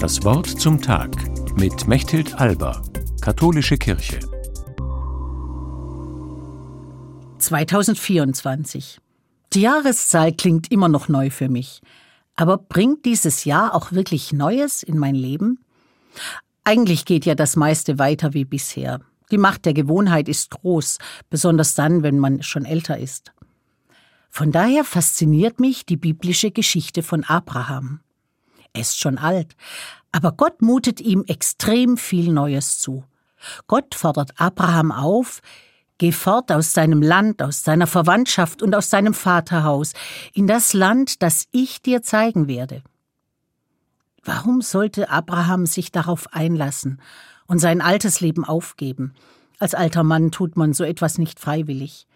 Das Wort zum Tag mit Mechthild Alba, Katholische Kirche. 2024. Die Jahreszahl klingt immer noch neu für mich. Aber bringt dieses Jahr auch wirklich Neues in mein Leben? Eigentlich geht ja das meiste weiter wie bisher. Die Macht der Gewohnheit ist groß, besonders dann, wenn man schon älter ist. Von daher fasziniert mich die biblische Geschichte von Abraham. Er ist schon alt, aber Gott mutet ihm extrem viel Neues zu. Gott fordert Abraham auf, Geh fort aus deinem Land, aus deiner Verwandtschaft und aus deinem Vaterhaus, in das Land, das ich dir zeigen werde. Warum sollte Abraham sich darauf einlassen und sein altes Leben aufgeben? Als alter Mann tut man so etwas nicht freiwillig.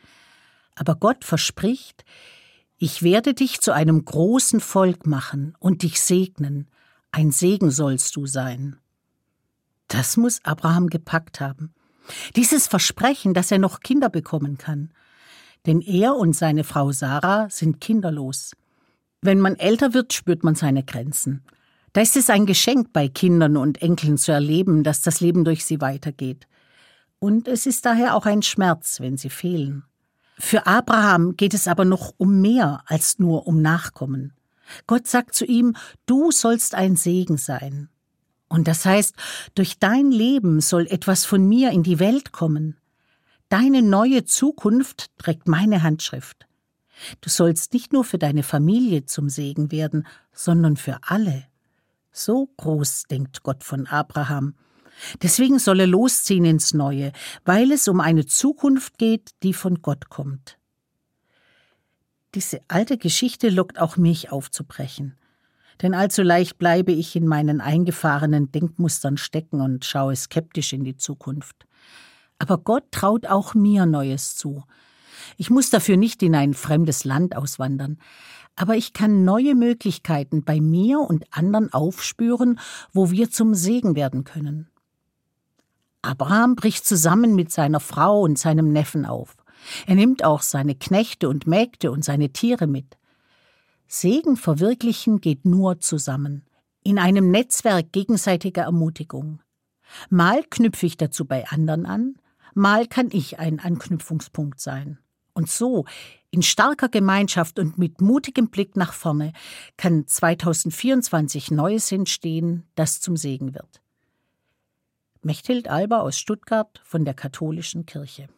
Aber Gott verspricht, ich werde dich zu einem großen Volk machen und dich segnen, ein Segen sollst du sein. Das muss Abraham gepackt haben. Dieses Versprechen, dass er noch Kinder bekommen kann. Denn er und seine Frau Sarah sind kinderlos. Wenn man älter wird, spürt man seine Grenzen. Da ist es ein Geschenk, bei Kindern und Enkeln zu erleben, dass das Leben durch sie weitergeht. Und es ist daher auch ein Schmerz, wenn sie fehlen. Für Abraham geht es aber noch um mehr als nur um Nachkommen. Gott sagt zu ihm, du sollst ein Segen sein. Und das heißt, durch dein Leben soll etwas von mir in die Welt kommen. Deine neue Zukunft trägt meine Handschrift. Du sollst nicht nur für deine Familie zum Segen werden, sondern für alle. So groß denkt Gott von Abraham. Deswegen soll er losziehen ins Neue, weil es um eine Zukunft geht, die von Gott kommt. Diese alte Geschichte lockt auch mich aufzubrechen denn allzu leicht bleibe ich in meinen eingefahrenen Denkmustern stecken und schaue skeptisch in die Zukunft. Aber Gott traut auch mir Neues zu. Ich muss dafür nicht in ein fremdes Land auswandern, aber ich kann neue Möglichkeiten bei mir und anderen aufspüren, wo wir zum Segen werden können. Abraham bricht zusammen mit seiner Frau und seinem Neffen auf. Er nimmt auch seine Knechte und Mägde und seine Tiere mit. Segen verwirklichen geht nur zusammen, in einem Netzwerk gegenseitiger Ermutigung. Mal knüpfe ich dazu bei anderen an, mal kann ich ein Anknüpfungspunkt sein. Und so, in starker Gemeinschaft und mit mutigem Blick nach vorne, kann 2024 Neues entstehen, das zum Segen wird. Mechthild Alba aus Stuttgart von der Katholischen Kirche.